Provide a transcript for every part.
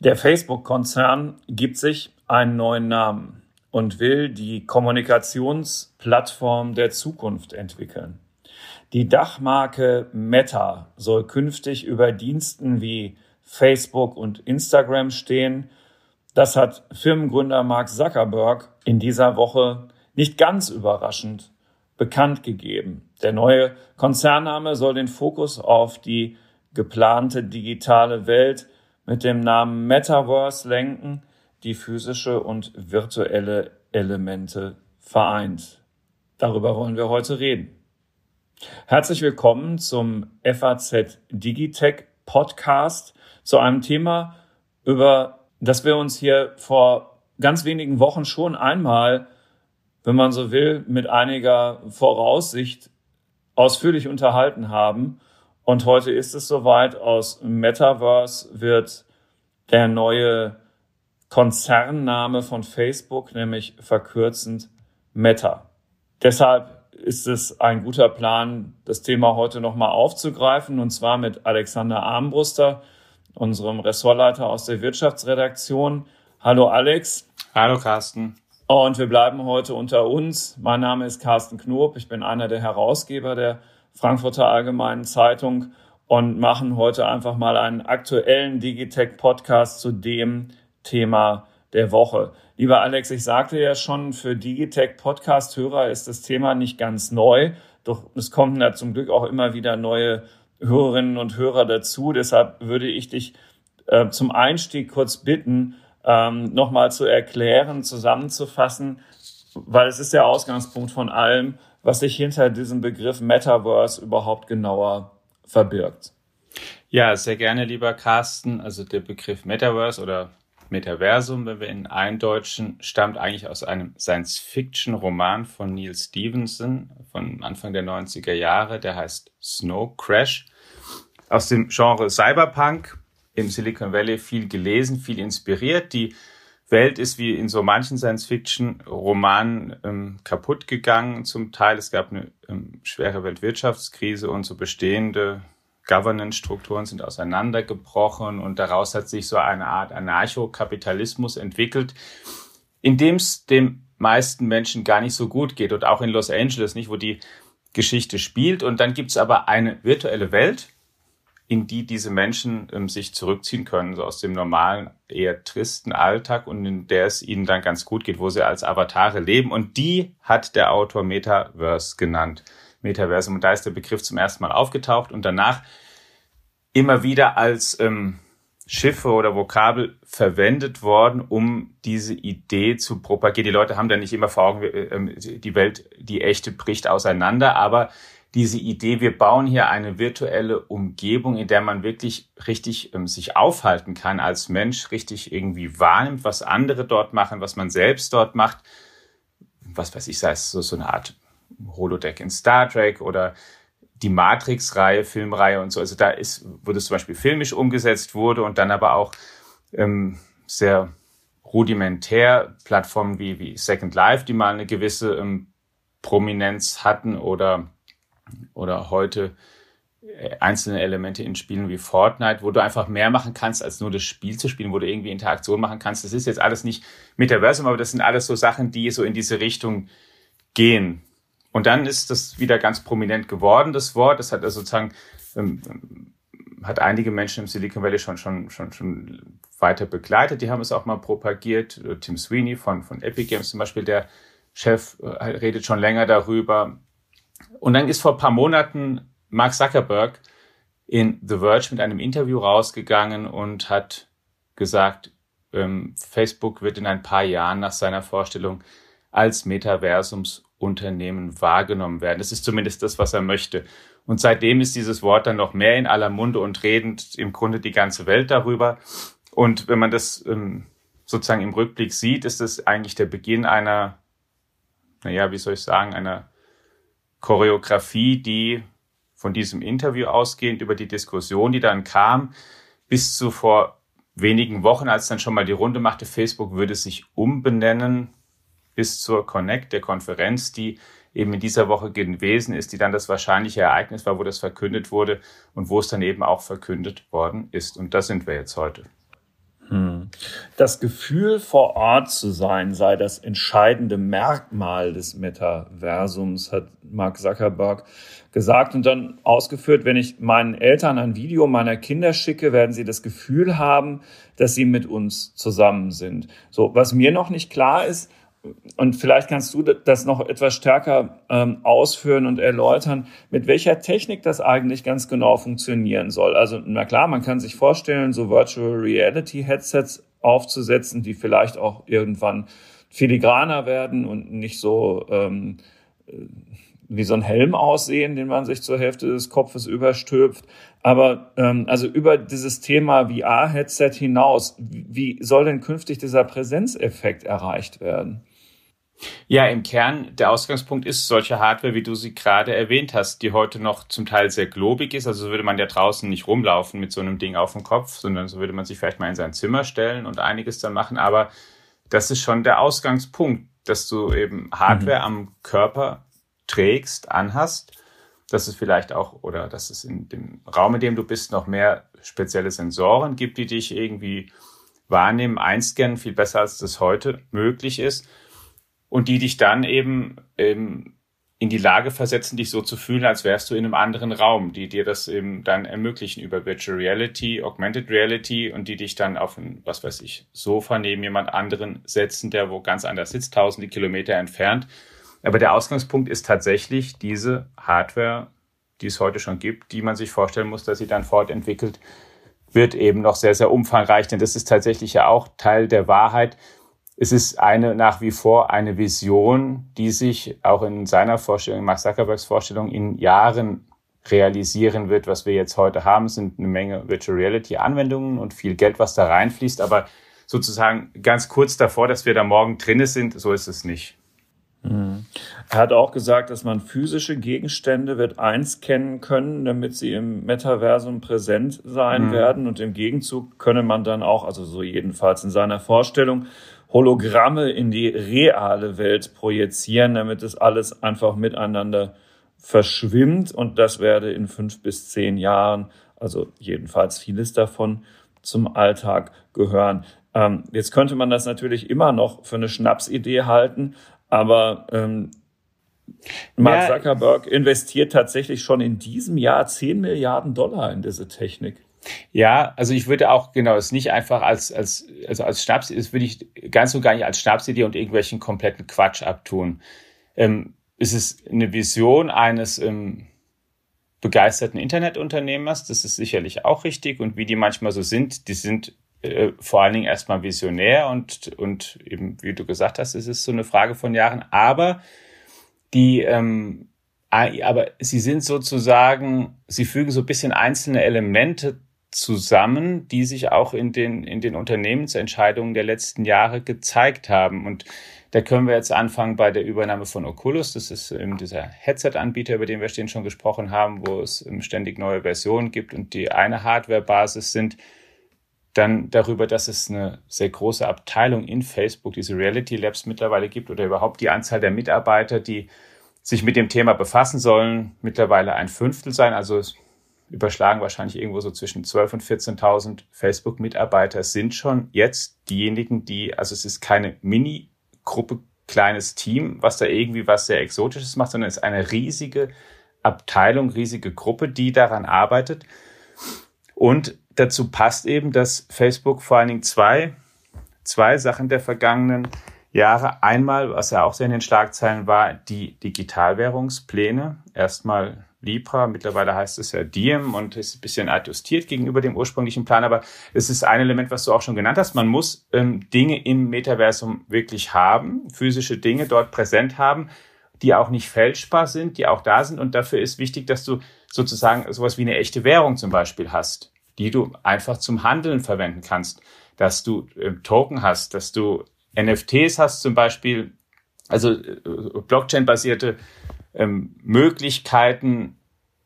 Der Facebook-Konzern gibt sich einen neuen Namen und will die Kommunikationsplattform der Zukunft entwickeln. Die Dachmarke Meta soll künftig über Diensten wie Facebook und Instagram stehen. Das hat Firmengründer Mark Zuckerberg in dieser Woche nicht ganz überraschend bekannt gegeben. Der neue Konzernname soll den Fokus auf die geplante digitale Welt mit dem Namen Metaverse lenken, die physische und virtuelle Elemente vereint. Darüber wollen wir heute reden. Herzlich willkommen zum FAZ Digitech Podcast zu einem Thema, über das wir uns hier vor ganz wenigen Wochen schon einmal, wenn man so will, mit einiger Voraussicht ausführlich unterhalten haben und heute ist es soweit, aus Metaverse wird der neue Konzernname von Facebook, nämlich verkürzend Meta. Deshalb ist es ein guter Plan, das Thema heute nochmal aufzugreifen, und zwar mit Alexander Armbruster, unserem Ressortleiter aus der Wirtschaftsredaktion. Hallo Alex. Hallo Carsten. Und wir bleiben heute unter uns. Mein Name ist Carsten Knob. Ich bin einer der Herausgeber der Frankfurter Allgemeinen Zeitung und machen heute einfach mal einen aktuellen Digitech-Podcast zu dem Thema der Woche. Lieber Alex, ich sagte ja schon, für Digitech-Podcast-Hörer ist das Thema nicht ganz neu, doch es kommen ja zum Glück auch immer wieder neue Hörerinnen und Hörer dazu. Deshalb würde ich dich äh, zum Einstieg kurz bitten, ähm, nochmal zu erklären, zusammenzufassen, weil es ist der Ausgangspunkt von allem, was sich hinter diesem Begriff Metaverse überhaupt genauer verbirgt. Ja, sehr gerne, lieber Carsten. Also der Begriff Metaverse oder Metaversum, wenn wir ihn eindeutschen, stammt eigentlich aus einem Science-Fiction-Roman von Neil Stevenson von Anfang der 90er Jahre. Der heißt Snow Crash. Aus dem Genre Cyberpunk im Silicon Valley viel gelesen, viel inspiriert. Die Welt ist wie in so manchen Science-Fiction-Romanen ähm, kaputt gegangen zum Teil. Es gab eine ähm, schwere Weltwirtschaftskrise und so bestehende Governance-Strukturen sind auseinandergebrochen und daraus hat sich so eine Art Anarchokapitalismus entwickelt, in dem es dem meisten Menschen gar nicht so gut geht und auch in Los Angeles nicht, wo die Geschichte spielt. Und dann gibt es aber eine virtuelle Welt, in die diese Menschen ähm, sich zurückziehen können, so aus dem normalen, eher tristen Alltag und in der es ihnen dann ganz gut geht, wo sie als Avatare leben. Und die hat der Autor Metaverse genannt. Metaversum. Und da ist der Begriff zum ersten Mal aufgetaucht und danach immer wieder als ähm, Schiffe oder Vokabel verwendet worden, um diese Idee zu propagieren. Die Leute haben da nicht immer vor Augen, äh, die Welt, die echte bricht auseinander, aber diese Idee, wir bauen hier eine virtuelle Umgebung, in der man wirklich richtig ähm, sich aufhalten kann als Mensch, richtig irgendwie wahrnimmt, was andere dort machen, was man selbst dort macht. Was weiß ich, sei es so, so eine Art Holodeck in Star Trek oder die Matrix-Reihe, Filmreihe und so. Also da ist, wo das zum Beispiel filmisch umgesetzt wurde und dann aber auch ähm, sehr rudimentär Plattformen wie, wie Second Life, die mal eine gewisse ähm, Prominenz hatten oder oder heute äh, einzelne Elemente in Spielen wie Fortnite, wo du einfach mehr machen kannst, als nur das Spiel zu spielen, wo du irgendwie Interaktion machen kannst. Das ist jetzt alles nicht Metaversum, aber das sind alles so Sachen, die so in diese Richtung gehen. Und dann ist das wieder ganz prominent geworden, das Wort. Das hat also sozusagen, ähm, hat einige Menschen im Silicon Valley schon, schon, schon, schon weiter begleitet. Die haben es auch mal propagiert. Tim Sweeney von, von Epic Games zum Beispiel, der Chef, äh, redet schon länger darüber. Und dann ist vor ein paar Monaten Mark Zuckerberg in The Verge mit einem Interview rausgegangen und hat gesagt, ähm, Facebook wird in ein paar Jahren nach seiner Vorstellung als Metaversumsunternehmen wahrgenommen werden. Das ist zumindest das, was er möchte. Und seitdem ist dieses Wort dann noch mehr in aller Munde und redend im Grunde die ganze Welt darüber. Und wenn man das ähm, sozusagen im Rückblick sieht, ist es eigentlich der Beginn einer, naja, wie soll ich sagen, einer Choreografie, die von diesem Interview ausgehend über die Diskussion, die dann kam, bis zu vor wenigen Wochen, als dann schon mal die Runde machte, Facebook würde sich umbenennen bis zur Connect, der Konferenz, die eben in dieser Woche gewesen ist, die dann das wahrscheinliche Ereignis war, wo das verkündet wurde und wo es dann eben auch verkündet worden ist. Und das sind wir jetzt heute. Das Gefühl, vor Ort zu sein, sei das entscheidende Merkmal des Metaversums, hat Mark Zuckerberg gesagt und dann ausgeführt, wenn ich meinen Eltern ein Video meiner Kinder schicke, werden sie das Gefühl haben, dass sie mit uns zusammen sind. So, was mir noch nicht klar ist, und vielleicht kannst du das noch etwas stärker ähm, ausführen und erläutern, mit welcher Technik das eigentlich ganz genau funktionieren soll. Also, na klar, man kann sich vorstellen, so Virtual Reality Headsets aufzusetzen, die vielleicht auch irgendwann filigraner werden und nicht so ähm, wie so ein Helm aussehen, den man sich zur Hälfte des Kopfes überstülpt. Aber ähm, also über dieses Thema VR-Headset hinaus, wie soll denn künftig dieser Präsenzeffekt erreicht werden? Ja, im Kern, der Ausgangspunkt ist solche Hardware, wie du sie gerade erwähnt hast, die heute noch zum Teil sehr globig ist. Also würde man ja draußen nicht rumlaufen mit so einem Ding auf dem Kopf, sondern so würde man sich vielleicht mal in sein Zimmer stellen und einiges dann machen. Aber das ist schon der Ausgangspunkt, dass du eben Hardware mhm. am Körper trägst, anhast. Dass es vielleicht auch, oder dass es in dem Raum, in dem du bist, noch mehr spezielle Sensoren gibt, die dich irgendwie wahrnehmen, einscannen, viel besser als das heute möglich ist und die dich dann eben ähm, in die Lage versetzen, dich so zu fühlen, als wärst du in einem anderen Raum, die dir das eben dann ermöglichen über Virtual Reality, Augmented Reality und die dich dann auf ein, was weiß ich, Sofa neben jemand anderen setzen, der wo ganz anders sitzt, tausende Kilometer entfernt. Aber der Ausgangspunkt ist tatsächlich diese Hardware, die es heute schon gibt, die man sich vorstellen muss, dass sie dann fortentwickelt wird, eben noch sehr, sehr umfangreich. Denn das ist tatsächlich ja auch Teil der Wahrheit es ist eine nach wie vor eine Vision, die sich auch in seiner Vorstellung, Mark Zuckerbergs Vorstellung, in Jahren realisieren wird. Was wir jetzt heute haben, sind eine Menge Virtual Reality Anwendungen und viel Geld, was da reinfließt. Aber sozusagen ganz kurz davor, dass wir da morgen drinne sind, so ist es nicht. Mhm. Er hat auch gesagt, dass man physische Gegenstände wird einscannen können, damit sie im Metaversum präsent sein mhm. werden. Und im Gegenzug könne man dann auch, also so jedenfalls in seiner Vorstellung, Hologramme in die reale Welt projizieren, damit es alles einfach miteinander verschwimmt. Und das werde in fünf bis zehn Jahren, also jedenfalls vieles davon, zum Alltag gehören. Ähm, jetzt könnte man das natürlich immer noch für eine Schnapsidee halten, aber ähm, Mark Zuckerberg investiert tatsächlich schon in diesem Jahr 10 Milliarden Dollar in diese Technik. Ja, also ich würde auch genau es nicht einfach als als also als Schnaps, das würde ich ganz und gar nicht als Schnapsidee und irgendwelchen kompletten Quatsch abtun. Ähm, es ist eine Vision eines ähm, begeisterten Internetunternehmers, das ist sicherlich auch richtig und wie die manchmal so sind, die sind äh, vor allen Dingen erstmal visionär und und eben wie du gesagt hast, es ist so eine Frage von Jahren, aber die ähm, aber sie sind sozusagen, sie fügen so ein bisschen einzelne Elemente zusammen, die sich auch in den, in den Unternehmensentscheidungen der letzten Jahre gezeigt haben. Und da können wir jetzt anfangen bei der Übernahme von Oculus. Das ist ähm, dieser Headset-Anbieter, über den wir stehen schon gesprochen haben, wo es ähm, ständig neue Versionen gibt und die eine Hardware-Basis sind. Dann darüber, dass es eine sehr große Abteilung in Facebook, diese Reality Labs mittlerweile gibt oder überhaupt die Anzahl der Mitarbeiter, die sich mit dem Thema befassen sollen, mittlerweile ein Fünftel sein. Also überschlagen wahrscheinlich irgendwo so zwischen 12.000 und 14.000 Facebook-Mitarbeiter sind schon jetzt diejenigen, die, also es ist keine Mini-Gruppe, kleines Team, was da irgendwie was sehr Exotisches macht, sondern es ist eine riesige Abteilung, riesige Gruppe, die daran arbeitet. Und dazu passt eben, dass Facebook vor allen Dingen zwei, zwei Sachen der vergangenen Jahre. Einmal, was ja auch sehr in den Schlagzeilen war, die Digitalwährungspläne. Erstmal Libra, mittlerweile heißt es ja Diem und ist ein bisschen adjustiert gegenüber dem ursprünglichen Plan, aber es ist ein Element, was du auch schon genannt hast. Man muss ähm, Dinge im Metaversum wirklich haben, physische Dinge dort präsent haben, die auch nicht fälschbar sind, die auch da sind. Und dafür ist wichtig, dass du sozusagen sowas wie eine echte Währung zum Beispiel hast, die du einfach zum Handeln verwenden kannst, dass du äh, Token hast, dass du NFTs hast zum Beispiel, also äh, Blockchain-basierte ähm, Möglichkeiten,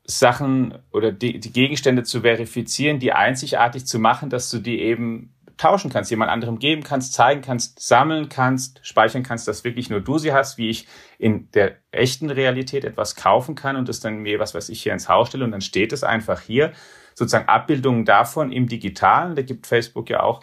Sachen oder die, die Gegenstände zu verifizieren, die einzigartig zu machen, dass du die eben tauschen kannst, jemand anderem geben kannst, zeigen kannst, sammeln kannst, speichern kannst, dass wirklich nur du sie hast, wie ich in der echten Realität etwas kaufen kann und es dann mir, was weiß ich, hier ins Haus stelle und dann steht es einfach hier. Sozusagen Abbildungen davon im Digitalen. Da gibt Facebook ja auch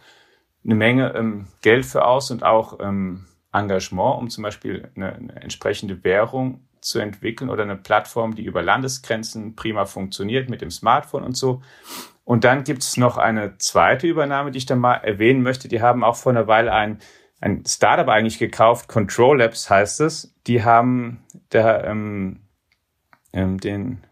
eine Menge ähm, Geld für aus und auch ähm, Engagement, um zum Beispiel eine, eine entsprechende Währung zu entwickeln oder eine Plattform, die über Landesgrenzen prima funktioniert mit dem Smartphone und so. Und dann gibt es noch eine zweite Übernahme, die ich dann mal erwähnen möchte. Die haben auch vor einer Weile ein, ein Startup eigentlich gekauft, Control Labs heißt es. Die haben da ähm, ähm, den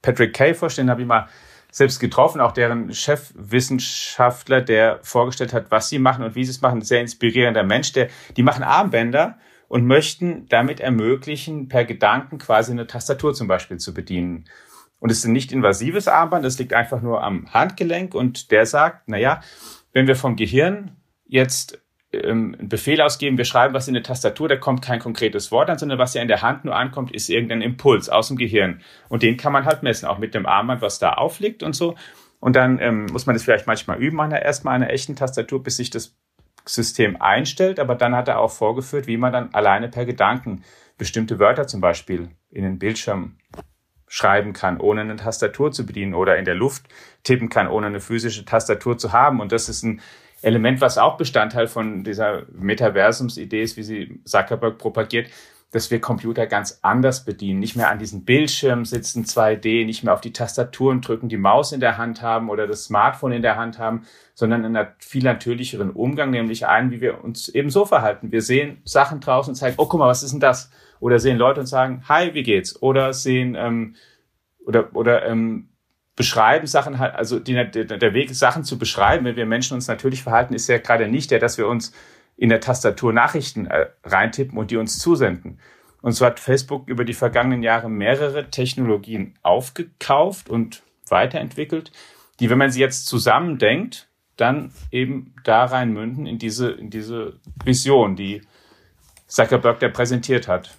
Patrick Kay vorstellen, habe ich mal selbst getroffen, auch deren Chefwissenschaftler, der vorgestellt hat, was sie machen und wie sie es machen. Sehr inspirierender Mensch, der, die machen Armbänder und möchten damit ermöglichen, per Gedanken quasi eine Tastatur zum Beispiel zu bedienen. Und es ist ein nicht invasives Armband, es liegt einfach nur am Handgelenk und der sagt, na ja, wenn wir vom Gehirn jetzt ähm, einen Befehl ausgeben, wir schreiben was in eine Tastatur, da kommt kein konkretes Wort an, sondern was ja in der Hand nur ankommt, ist irgendein Impuls aus dem Gehirn. Und den kann man halt messen, auch mit dem Armband, was da aufliegt und so. Und dann ähm, muss man das vielleicht manchmal üben, an erstmal einer echten Tastatur, bis sich das System einstellt. Aber dann hat er auch vorgeführt, wie man dann alleine per Gedanken bestimmte Wörter zum Beispiel in den Bildschirm schreiben kann, ohne eine Tastatur zu bedienen oder in der Luft tippen kann, ohne eine physische Tastatur zu haben. Und das ist ein Element, was auch Bestandteil von dieser Metaversums-Idee ist, wie sie Zuckerberg propagiert, dass wir Computer ganz anders bedienen, nicht mehr an diesem Bildschirm sitzen, 2D, nicht mehr auf die Tastaturen drücken, die Maus in der Hand haben oder das Smartphone in der Hand haben, sondern einen viel natürlicheren Umgang, nämlich einen, wie wir uns eben so verhalten. Wir sehen Sachen draußen und zeigen, oh, guck mal, was ist denn das? Oder sehen Leute und sagen, hi, wie geht's? Oder sehen ähm, oder oder ähm, beschreiben Sachen halt, also die, der Weg, Sachen zu beschreiben, wenn wir Menschen uns natürlich verhalten, ist ja gerade nicht der, dass wir uns in der Tastatur Nachrichten äh, reintippen und die uns zusenden. Und so hat Facebook über die vergangenen Jahre mehrere Technologien aufgekauft und weiterentwickelt, die, wenn man sie jetzt zusammendenkt, dann eben da rein münden in diese, in diese Vision, die Zuckerberg da präsentiert hat.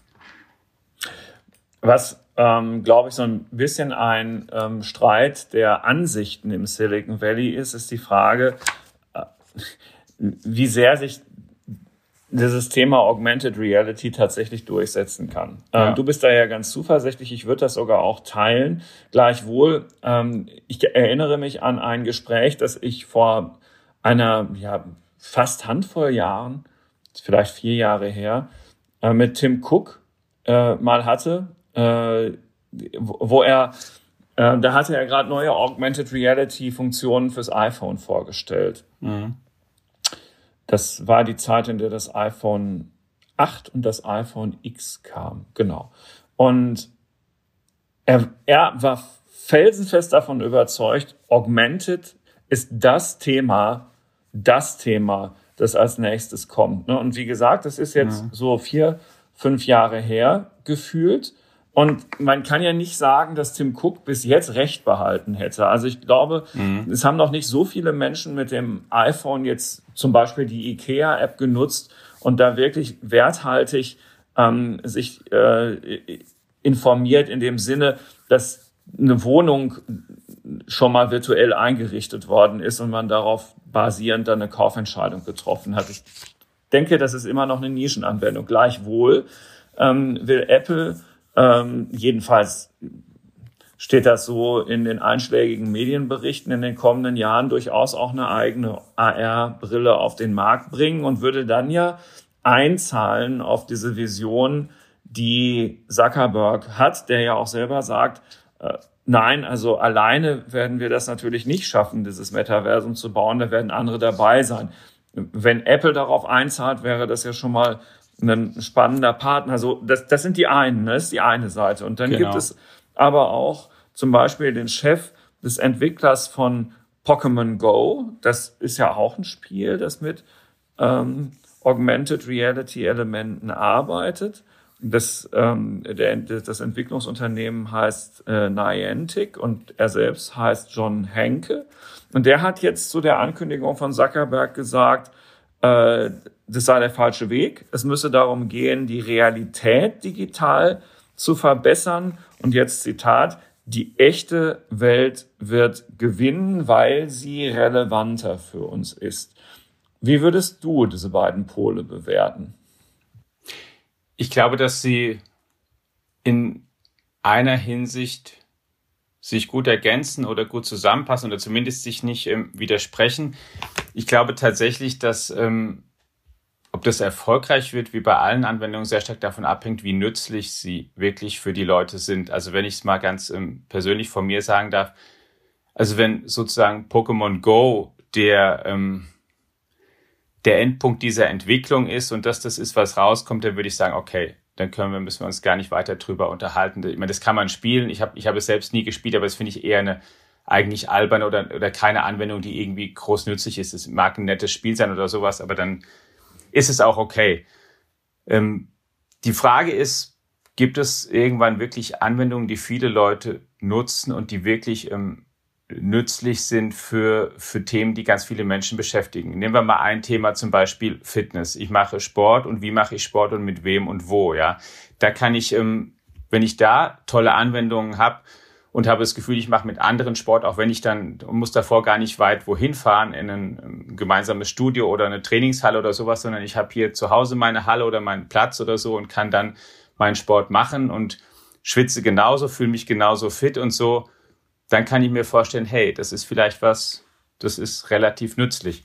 Was, ähm, glaube ich, so ein bisschen ein ähm, Streit der Ansichten im Silicon Valley ist, ist die Frage, äh, wie sehr sich dieses Thema Augmented Reality tatsächlich durchsetzen kann. Ähm, ja. Ähm, du bist da ja ganz zuversichtlich, ich würde das sogar auch teilen. Gleichwohl, ähm, ich erinnere mich an ein Gespräch, das ich vor einer ja, fast Handvoll Jahren, vielleicht vier Jahre her, äh, mit Tim Cook äh, mal hatte, äh, wo er, äh, da hatte er gerade neue Augmented Reality Funktionen fürs iPhone vorgestellt. Mhm. Das war die Zeit, in der das iPhone 8 und das iPhone X kam. Genau. Und er, er war felsenfest davon überzeugt, Augmented ist das Thema, das Thema, das als nächstes kommt. Ne? Und wie gesagt, das ist jetzt ja. so vier, fünf Jahre her gefühlt. Und man kann ja nicht sagen, dass Tim Cook bis jetzt Recht behalten hätte. Also ich glaube, mhm. es haben noch nicht so viele Menschen mit dem iPhone jetzt zum Beispiel die IKEA-App genutzt und da wirklich werthaltig ähm, sich äh, informiert in dem Sinne, dass eine Wohnung schon mal virtuell eingerichtet worden ist und man darauf basierend dann eine Kaufentscheidung getroffen hat. Ich denke, das ist immer noch eine Nischenanwendung. Gleichwohl ähm, will Apple ähm, jedenfalls steht das so in den einschlägigen Medienberichten in den kommenden Jahren durchaus auch eine eigene AR-Brille auf den Markt bringen und würde dann ja einzahlen auf diese Vision, die Zuckerberg hat, der ja auch selber sagt, äh, nein, also alleine werden wir das natürlich nicht schaffen, dieses Metaversum zu bauen, da werden andere dabei sein. Wenn Apple darauf einzahlt, wäre das ja schon mal ein spannender Partner. Also das, das sind die einen, ne? das ist die eine Seite. Und dann genau. gibt es aber auch zum Beispiel den Chef des Entwicklers von Pokémon Go. Das ist ja auch ein Spiel, das mit ähm, Augmented Reality Elementen arbeitet. Das, ähm, der, das Entwicklungsunternehmen heißt äh, Niantic und er selbst heißt John Henke. Und der hat jetzt zu der Ankündigung von Zuckerberg gesagt, äh, das sei der falsche Weg. Es müsse darum gehen, die Realität digital zu verbessern. Und jetzt Zitat, die echte Welt wird gewinnen, weil sie relevanter für uns ist. Wie würdest du diese beiden Pole bewerten? Ich glaube, dass sie in einer Hinsicht sich gut ergänzen oder gut zusammenpassen oder zumindest sich nicht ähm, widersprechen. Ich glaube tatsächlich, dass ähm, ob das erfolgreich wird, wie bei allen Anwendungen, sehr stark davon abhängt, wie nützlich sie wirklich für die Leute sind. Also wenn ich es mal ganz ähm, persönlich von mir sagen darf, also wenn sozusagen Pokémon Go der ähm, der Endpunkt dieser Entwicklung ist und dass das ist, was rauskommt, dann würde ich sagen, okay, dann können wir, müssen wir uns gar nicht weiter drüber unterhalten. Ich meine, das kann man spielen. Ich habe ich habe es selbst nie gespielt, aber das finde ich eher eine eigentlich alberne oder, oder keine Anwendung, die irgendwie groß nützlich ist. Es mag ein nettes Spiel sein oder sowas, aber dann ist es auch okay. Ähm, die Frage ist, gibt es irgendwann wirklich Anwendungen, die viele Leute nutzen und die wirklich ähm, nützlich sind für, für Themen, die ganz viele Menschen beschäftigen. Nehmen wir mal ein Thema, zum Beispiel Fitness. Ich mache Sport und wie mache ich Sport und mit wem und wo, ja. Da kann ich, ähm, wenn ich da tolle Anwendungen habe und habe das Gefühl, ich mache mit anderen Sport, auch wenn ich dann, muss davor gar nicht weit wohin fahren, in ein, ein gemeinsames Studio oder eine Trainingshalle oder sowas, sondern ich habe hier zu Hause meine Halle oder meinen Platz oder so und kann dann meinen Sport machen und schwitze genauso, fühle mich genauso fit und so dann kann ich mir vorstellen, hey, das ist vielleicht was, das ist relativ nützlich.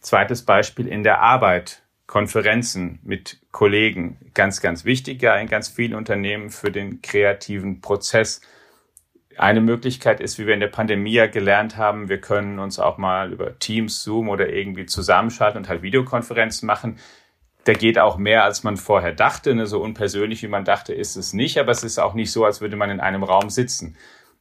Zweites Beispiel in der Arbeit. Konferenzen mit Kollegen, ganz, ganz wichtig ja in ganz vielen Unternehmen für den kreativen Prozess. Eine Möglichkeit ist, wie wir in der Pandemie ja gelernt haben, wir können uns auch mal über Teams, Zoom oder irgendwie zusammenschalten und halt Videokonferenzen machen. Da geht auch mehr, als man vorher dachte. Ne? So unpersönlich, wie man dachte, ist es nicht. Aber es ist auch nicht so, als würde man in einem Raum sitzen.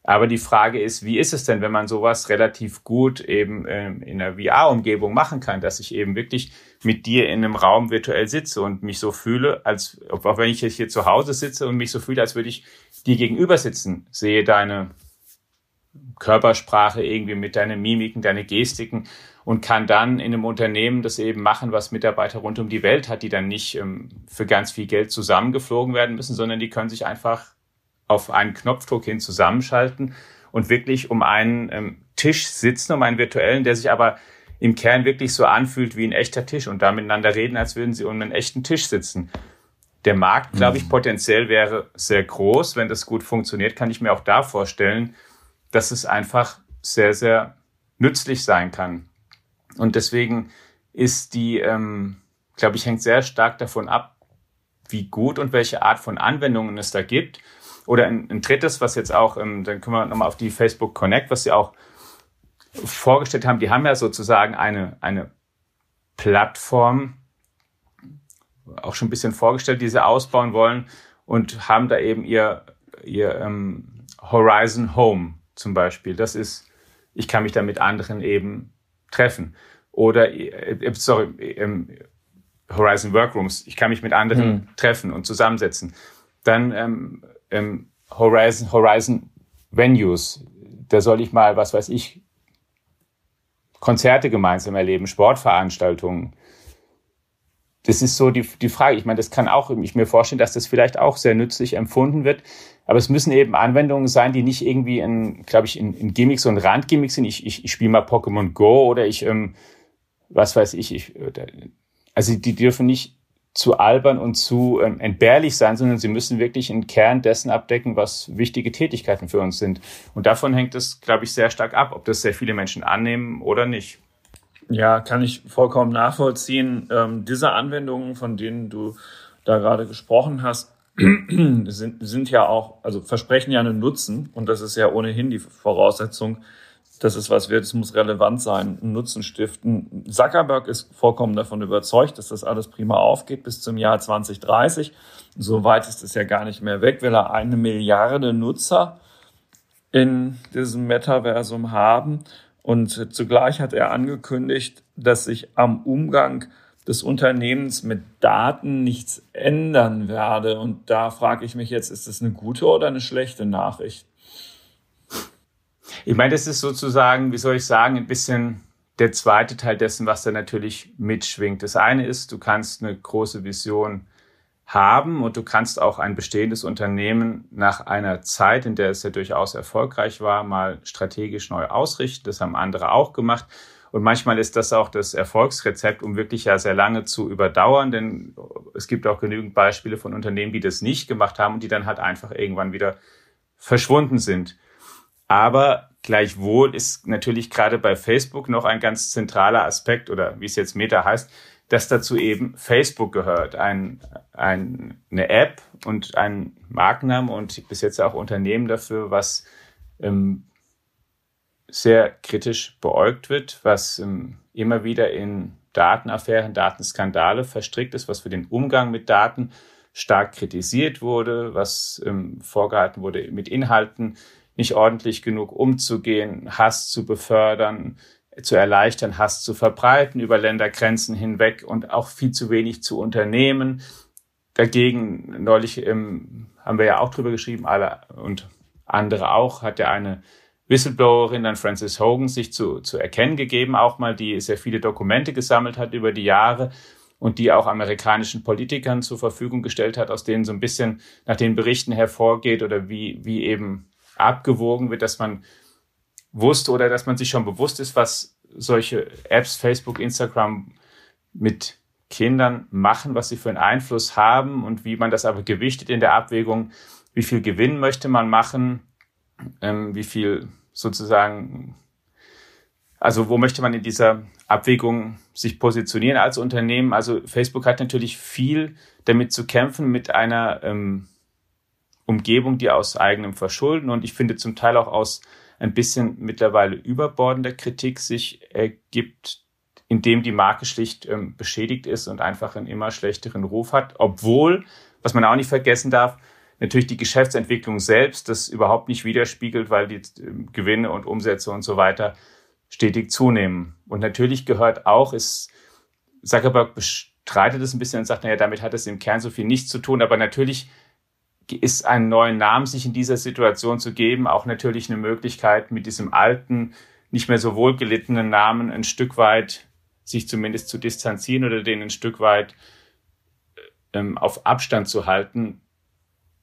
Aber die Frage ist, wie ist es denn, wenn man sowas relativ gut eben ähm, in einer VR-Umgebung machen kann, dass ich eben wirklich mit dir in einem Raum virtuell sitze und mich so fühle, als auch wenn ich jetzt hier zu Hause sitze und mich so fühle, als würde ich dir gegenüber sitzen, sehe deine Körpersprache irgendwie mit deinen Mimiken, deine Gestiken und kann dann in einem Unternehmen das eben machen, was Mitarbeiter rund um die Welt hat, die dann nicht ähm, für ganz viel Geld zusammengeflogen werden müssen, sondern die können sich einfach auf einen Knopfdruck hin zusammenschalten und wirklich um einen ähm, Tisch sitzen, um einen virtuellen, der sich aber im Kern wirklich so anfühlt wie ein echter Tisch und da miteinander reden, als würden sie um einen echten Tisch sitzen. Der Markt, glaube ich, mhm. potenziell wäre sehr groß. Wenn das gut funktioniert, kann ich mir auch da vorstellen, dass es einfach sehr, sehr nützlich sein kann. Und deswegen ist die, ähm, glaube ich, hängt sehr stark davon ab, wie gut und welche Art von Anwendungen es da gibt. Oder ein, ein drittes, was jetzt auch, ähm, dann können wir nochmal auf die Facebook Connect, was sie auch vorgestellt haben, die haben ja sozusagen eine, eine Plattform auch schon ein bisschen vorgestellt, die sie ausbauen wollen und haben da eben ihr, ihr ähm, Horizon Home zum Beispiel. Das ist, ich kann mich da mit anderen eben treffen. Oder, äh, sorry, ähm, Horizon Workrooms, ich kann mich mit anderen hm. treffen und zusammensetzen. Dann ähm, ähm, Horizon, Horizon Venues. Da soll ich mal, was weiß ich, Konzerte gemeinsam erleben, Sportveranstaltungen. Das ist so die, die Frage. Ich meine, das kann auch, ich mir vorstellen, dass das vielleicht auch sehr nützlich empfunden wird. Aber es müssen eben Anwendungen sein, die nicht irgendwie in, glaube ich, in, in Gimmicks und Randgimmicks sind. Ich, ich, ich spiele mal Pokémon Go oder ich, ähm, was weiß ich, ich, also die dürfen nicht zu albern und zu ähm, entbehrlich sein, sondern sie müssen wirklich einen Kern dessen abdecken, was wichtige Tätigkeiten für uns sind. Und davon hängt es, glaube ich, sehr stark ab, ob das sehr viele Menschen annehmen oder nicht. Ja, kann ich vollkommen nachvollziehen. Ähm, diese Anwendungen, von denen du da gerade gesprochen hast, sind, sind ja auch, also versprechen ja einen Nutzen und das ist ja ohnehin die Voraussetzung, dass es was wird, es muss relevant sein, einen Nutzen stiften. Zuckerberg ist vollkommen davon überzeugt, dass das alles prima aufgeht bis zum Jahr 2030. So weit ist es ja gar nicht mehr weg, will er eine Milliarde Nutzer in diesem Metaversum haben. Und zugleich hat er angekündigt, dass sich am Umgang des Unternehmens mit Daten nichts ändern werde. Und da frage ich mich jetzt, ist das eine gute oder eine schlechte Nachricht? Ich meine, das ist sozusagen, wie soll ich sagen, ein bisschen der zweite Teil dessen, was da natürlich mitschwingt. Das eine ist, du kannst eine große Vision haben und du kannst auch ein bestehendes Unternehmen nach einer Zeit, in der es ja durchaus erfolgreich war, mal strategisch neu ausrichten. Das haben andere auch gemacht. Und manchmal ist das auch das Erfolgsrezept, um wirklich ja sehr lange zu überdauern, denn es gibt auch genügend Beispiele von Unternehmen, die das nicht gemacht haben und die dann halt einfach irgendwann wieder verschwunden sind. Aber gleichwohl ist natürlich gerade bei Facebook noch ein ganz zentraler Aspekt oder wie es jetzt Meta heißt, dass dazu eben Facebook gehört, ein, ein, eine App und ein Markenname und bis jetzt auch Unternehmen dafür, was ähm, sehr kritisch beäugt wird, was ähm, immer wieder in Datenaffären, Datenskandale verstrickt ist, was für den Umgang mit Daten stark kritisiert wurde, was ähm, vorgehalten wurde, mit Inhalten nicht ordentlich genug umzugehen, Hass zu befördern, zu erleichtern, Hass zu verbreiten über Ländergrenzen hinweg und auch viel zu wenig zu unternehmen. Dagegen, neulich ähm, haben wir ja auch drüber geschrieben, alle und andere auch, hat ja eine Whistleblowerin, dann Frances Hogan, sich zu, zu erkennen gegeben, auch mal, die sehr viele Dokumente gesammelt hat über die Jahre und die auch amerikanischen Politikern zur Verfügung gestellt hat, aus denen so ein bisschen nach den Berichten hervorgeht oder wie, wie eben abgewogen wird, dass man wusste oder dass man sich schon bewusst ist, was solche Apps, Facebook, Instagram mit Kindern machen, was sie für einen Einfluss haben und wie man das aber gewichtet in der Abwägung, wie viel Gewinn möchte man machen, ähm, wie viel sozusagen, also wo möchte man in dieser Abwägung sich positionieren als Unternehmen. Also Facebook hat natürlich viel damit zu kämpfen mit einer ähm, Umgebung, die aus eigenem Verschulden und ich finde zum Teil auch aus ein bisschen mittlerweile überbordender Kritik sich ergibt, indem die Marke schlicht ähm, beschädigt ist und einfach einen immer schlechteren Ruf hat, obwohl, was man auch nicht vergessen darf, natürlich die Geschäftsentwicklung selbst das überhaupt nicht widerspiegelt, weil die ähm, Gewinne und Umsätze und so weiter stetig zunehmen. Und natürlich gehört auch, ist Zuckerberg bestreitet es ein bisschen und sagt, naja, damit hat es im Kern so viel nichts zu tun, aber natürlich ist einen neuen Namen sich in dieser Situation zu geben, auch natürlich eine Möglichkeit, mit diesem alten, nicht mehr so wohlgelittenen Namen ein Stück weit sich zumindest zu distanzieren oder den ein Stück weit ähm, auf Abstand zu halten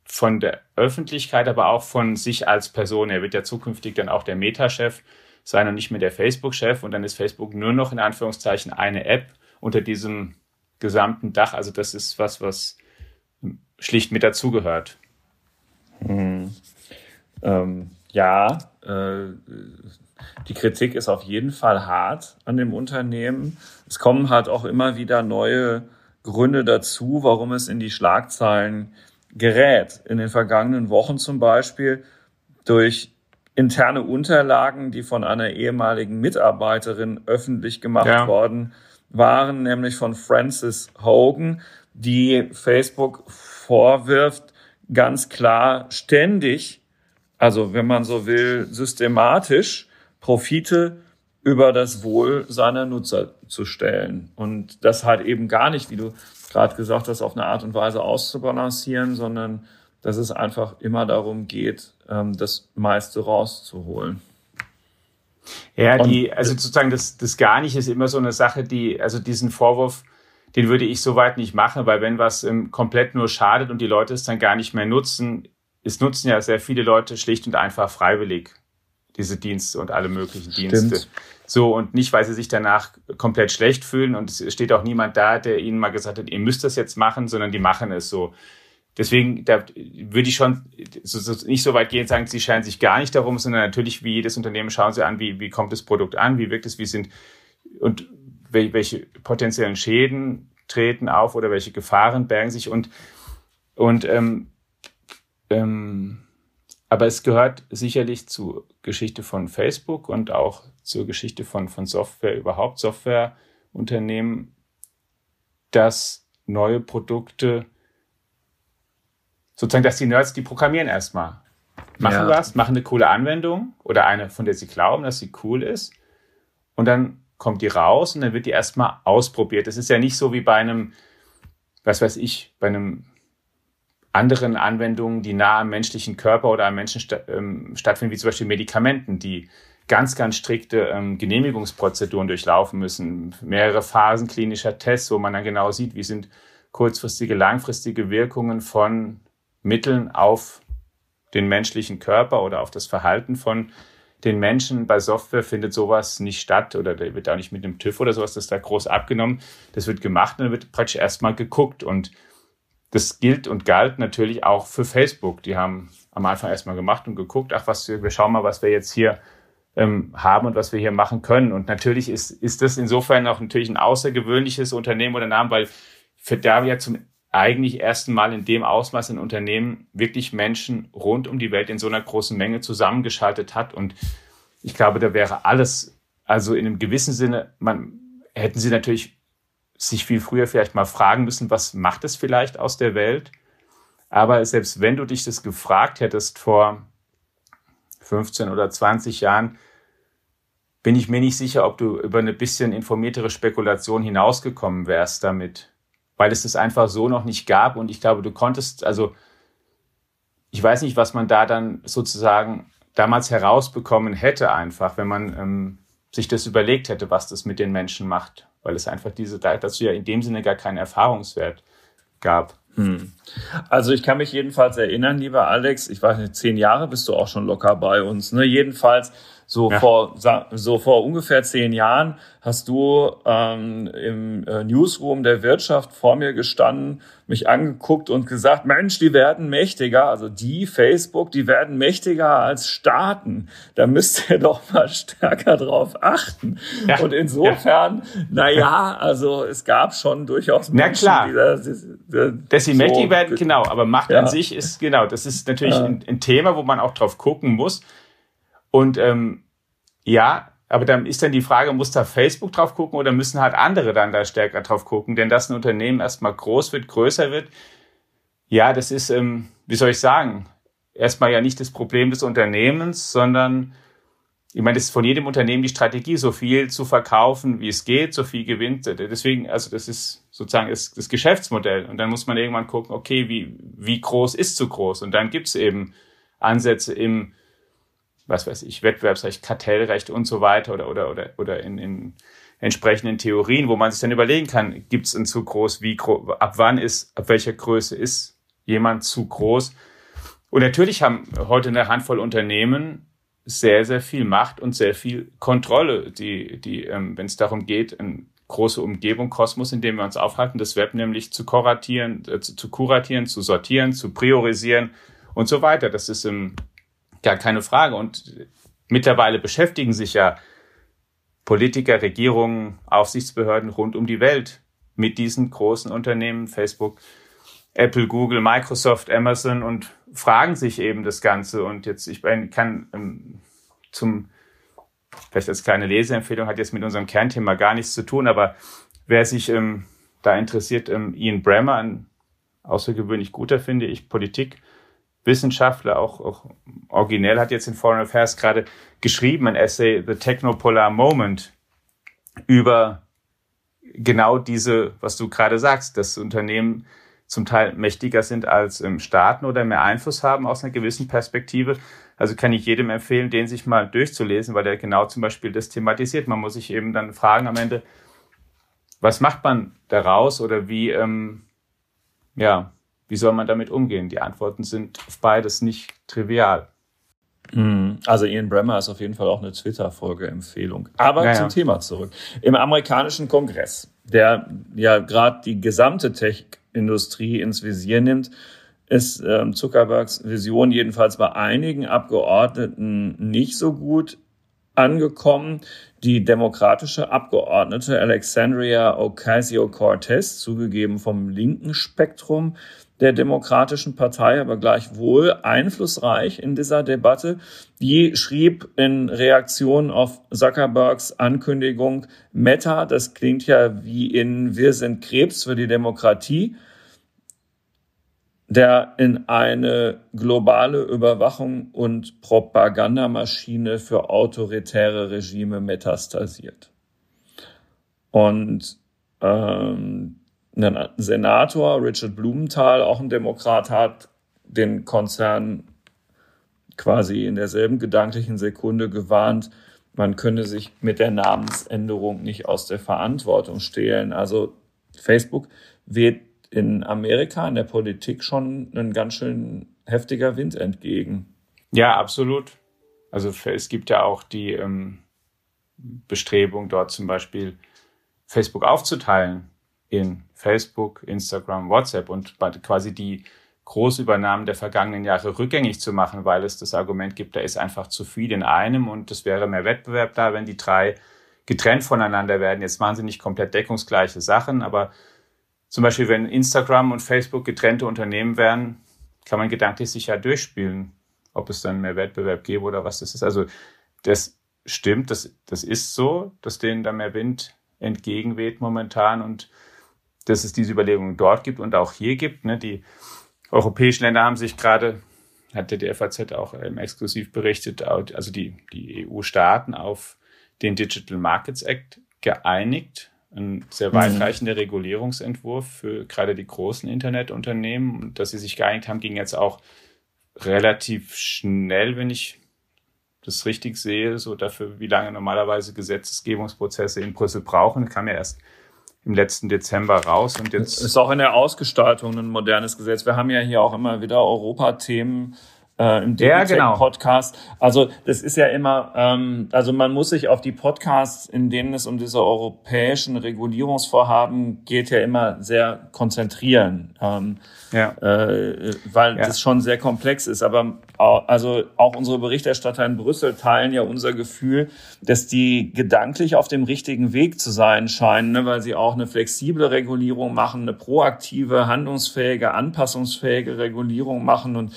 von der Öffentlichkeit, aber auch von sich als Person. Er wird ja zukünftig dann auch der Meta-Chef sein und nicht mehr der Facebook-Chef. Und dann ist Facebook nur noch in Anführungszeichen eine App unter diesem gesamten Dach. Also das ist was, was schlicht mit dazugehört. Hm. Ähm, ja, äh, die Kritik ist auf jeden Fall hart an dem Unternehmen. Es kommen halt auch immer wieder neue Gründe dazu, warum es in die Schlagzeilen gerät. In den vergangenen Wochen zum Beispiel durch interne Unterlagen, die von einer ehemaligen Mitarbeiterin öffentlich gemacht ja. worden waren, nämlich von Francis Hogan, die Facebook vorwirft, ganz klar ständig, also wenn man so will, systematisch Profite über das Wohl seiner Nutzer zu stellen. Und das halt eben gar nicht, wie du gerade gesagt hast, auf eine Art und Weise auszubalancieren, sondern dass es einfach immer darum geht, ähm, das meiste rauszuholen. Ja, die, also sozusagen das, das gar nicht ist immer so eine Sache, die, also diesen Vorwurf, den würde ich soweit nicht machen, weil wenn was ähm, komplett nur schadet und die Leute es dann gar nicht mehr nutzen, es nutzen ja sehr viele Leute schlicht und einfach freiwillig diese Dienste und alle möglichen Stimmt. Dienste. So, und nicht, weil sie sich danach komplett schlecht fühlen und es steht auch niemand da, der ihnen mal gesagt hat, ihr müsst das jetzt machen, sondern die machen es so. Deswegen, da würde ich schon nicht so weit gehen und sagen, sie scheinen sich gar nicht darum, sondern natürlich, wie jedes Unternehmen, schauen sie an, wie, wie kommt das Produkt an, wie wirkt es, wie sind, und welche potenziellen Schäden treten auf oder welche Gefahren bergen sich und, und ähm, ähm, aber es gehört sicherlich zur Geschichte von Facebook und auch zur Geschichte von, von Software, überhaupt Softwareunternehmen, dass neue Produkte, sozusagen, dass die Nerds, die programmieren erstmal. Machen ja. was, machen eine coole Anwendung oder eine, von der sie glauben, dass sie cool ist. Und dann kommt die raus und dann wird die erstmal ausprobiert. Das ist ja nicht so wie bei einem, was weiß ich, bei einem anderen Anwendungen, die nah am menschlichen Körper oder am Menschen sta ähm, stattfinden, wie zum Beispiel Medikamenten, die ganz, ganz strikte ähm, Genehmigungsprozeduren durchlaufen müssen, mehrere Phasen klinischer Tests, wo man dann genau sieht, wie sind kurzfristige, langfristige Wirkungen von Mitteln auf den menschlichen Körper oder auf das Verhalten von den Menschen bei Software findet sowas nicht statt oder der wird auch nicht mit einem TÜV oder sowas, das da groß abgenommen. Das wird gemacht und dann wird praktisch erstmal geguckt und das gilt und galt natürlich auch für Facebook. Die haben am Anfang erstmal gemacht und geguckt, ach was, wir schauen mal, was wir jetzt hier ähm, haben und was wir hier machen können. Und natürlich ist, ist das insofern auch natürlich ein außergewöhnliches Unternehmen oder Namen, weil für da ja zum eigentlich ersten Mal in dem Ausmaß ein Unternehmen wirklich Menschen rund um die Welt in so einer großen Menge zusammengeschaltet hat. Und ich glaube, da wäre alles, also in einem gewissen Sinne, man hätten sie natürlich sich viel früher vielleicht mal fragen müssen, was macht es vielleicht aus der Welt? Aber selbst wenn du dich das gefragt hättest vor 15 oder 20 Jahren, bin ich mir nicht sicher, ob du über eine bisschen informiertere Spekulation hinausgekommen wärst damit, weil es das einfach so noch nicht gab und ich glaube, du konntest, also ich weiß nicht, was man da dann sozusagen damals herausbekommen hätte einfach, wenn man ähm, sich das überlegt hätte, was das mit den Menschen macht, weil es einfach diese, dazu ja in dem Sinne gar keinen Erfahrungswert gab. Hm. Also ich kann mich jedenfalls erinnern, lieber Alex, ich weiß nicht, zehn Jahre bist du auch schon locker bei uns. Ne? Jedenfalls so ja. vor so vor ungefähr zehn Jahren hast du ähm, im äh, Newsroom der Wirtschaft vor mir gestanden, mich angeguckt und gesagt, Mensch, die werden mächtiger, also die Facebook, die werden mächtiger als Staaten. Da müsst ihr doch mal stärker drauf achten. Ja. Und insofern, ja. na ja, also es gab schon durchaus Menschen, Na klar. die da, die, die, dass sie so mächtig werden, genau. Aber Macht an sich ist genau, das ist natürlich ein, ein Thema, wo man auch drauf gucken muss. Und ähm, ja, aber dann ist dann die Frage, muss da Facebook drauf gucken oder müssen halt andere dann da stärker drauf gucken? Denn dass ein Unternehmen erstmal groß wird, größer wird, ja, das ist, ähm, wie soll ich sagen, erstmal ja nicht das Problem des Unternehmens, sondern ich meine, das ist von jedem Unternehmen die Strategie, so viel zu verkaufen, wie es geht, so viel gewinnt. Deswegen, also das ist sozusagen das, das Geschäftsmodell. Und dann muss man irgendwann gucken, okay, wie, wie groß ist zu groß? Und dann gibt es eben Ansätze im was weiß ich, Wettbewerbsrecht, Kartellrecht und so weiter oder, oder, oder, oder in, in entsprechenden Theorien, wo man sich dann überlegen kann, gibt es ein zu groß, wie groß, ab wann ist, ab welcher Größe ist jemand zu groß? Und natürlich haben heute eine Handvoll Unternehmen sehr, sehr viel Macht und sehr viel Kontrolle, die, die ähm, wenn es darum geht, eine große Umgebung, Kosmos, in dem wir uns aufhalten, das Web nämlich zu kuratieren, äh, zu, zu kuratieren, zu sortieren, zu priorisieren und so weiter. Das ist im Gar keine Frage. Und mittlerweile beschäftigen sich ja Politiker, Regierungen, Aufsichtsbehörden rund um die Welt mit diesen großen Unternehmen, Facebook, Apple, Google, Microsoft, Amazon und fragen sich eben das Ganze. Und jetzt, ich kann ähm, zum, vielleicht als kleine Leseempfehlung, hat jetzt mit unserem Kernthema gar nichts zu tun, aber wer sich ähm, da interessiert, ähm, Ian Bremmer, ein außergewöhnlich guter, finde ich, Politik, Wissenschaftler, auch, auch originell hat jetzt in Foreign Affairs gerade geschrieben, ein Essay, The Technopolar Moment, über genau diese, was du gerade sagst, dass Unternehmen zum Teil mächtiger sind als Staaten oder mehr Einfluss haben aus einer gewissen Perspektive. Also kann ich jedem empfehlen, den sich mal durchzulesen, weil der genau zum Beispiel das thematisiert. Man muss sich eben dann fragen am Ende, was macht man daraus oder wie, ähm, ja, wie soll man damit umgehen? Die Antworten sind auf beides nicht trivial. Mhm. Also Ian Bremmer ist auf jeden Fall auch eine Twitter-Folge-Empfehlung. Aber ja, zum Thema zurück. Im amerikanischen Kongress, der ja gerade die gesamte Tech-Industrie ins Visier nimmt, ist ähm, Zuckerbergs Vision jedenfalls bei einigen Abgeordneten nicht so gut angekommen. Die demokratische Abgeordnete Alexandria Ocasio-Cortez, zugegeben vom linken Spektrum, der Demokratischen Partei, aber gleichwohl einflussreich in dieser Debatte. Die schrieb in Reaktion auf Zuckerbergs Ankündigung Meta, das klingt ja wie in Wir sind Krebs für die Demokratie, der in eine globale Überwachung und Propagandamaschine für autoritäre Regime metastasiert. Und ähm, ein Senator, Richard Blumenthal, auch ein Demokrat, hat den Konzern quasi in derselben gedanklichen Sekunde gewarnt, man könne sich mit der Namensänderung nicht aus der Verantwortung stehlen. Also Facebook weht in Amerika in der Politik schon ein ganz schön heftiger Wind entgegen. Ja, absolut. Also es gibt ja auch die ähm, Bestrebung, dort zum Beispiel Facebook aufzuteilen in Facebook, Instagram, WhatsApp und quasi die Großübernahmen der vergangenen Jahre rückgängig zu machen, weil es das Argument gibt, da ist einfach zu viel in einem und es wäre mehr Wettbewerb da, wenn die drei getrennt voneinander werden. Jetzt machen sie nicht komplett deckungsgleiche Sachen, aber zum Beispiel, wenn Instagram und Facebook getrennte Unternehmen wären, kann man gedanklich sicher durchspielen, ob es dann mehr Wettbewerb gäbe oder was das ist. Also das stimmt, das, das ist so, dass denen da mehr Wind entgegenweht momentan und dass es diese Überlegungen dort gibt und auch hier gibt. Ne? Die europäischen Länder haben sich gerade, hatte die FAZ auch ähm, exklusiv berichtet, also die, die EU-Staaten auf den Digital Markets Act geeinigt. Ein sehr weitreichender mhm. Regulierungsentwurf für gerade die großen Internetunternehmen. Und dass sie sich geeinigt haben, ging jetzt auch relativ schnell, wenn ich das richtig sehe, so dafür, wie lange normalerweise Gesetzgebungsprozesse in Brüssel brauchen, kam ja erst im letzten Dezember raus und jetzt ist auch in der Ausgestaltung ein modernes Gesetz. Wir haben ja hier auch immer wieder Europathemen äh, im ja, genau. Podcast. Also das ist ja immer, ähm, also man muss sich auf die Podcasts, in denen es um diese europäischen Regulierungsvorhaben geht, ja immer sehr konzentrieren, ähm, ja. äh, weil ja. das schon sehr komplex ist. Aber also auch unsere Berichterstatter in Brüssel teilen ja unser Gefühl, dass die gedanklich auf dem richtigen Weg zu sein scheinen, ne, weil sie auch eine flexible Regulierung machen, eine proaktive, handlungsfähige, anpassungsfähige Regulierung machen und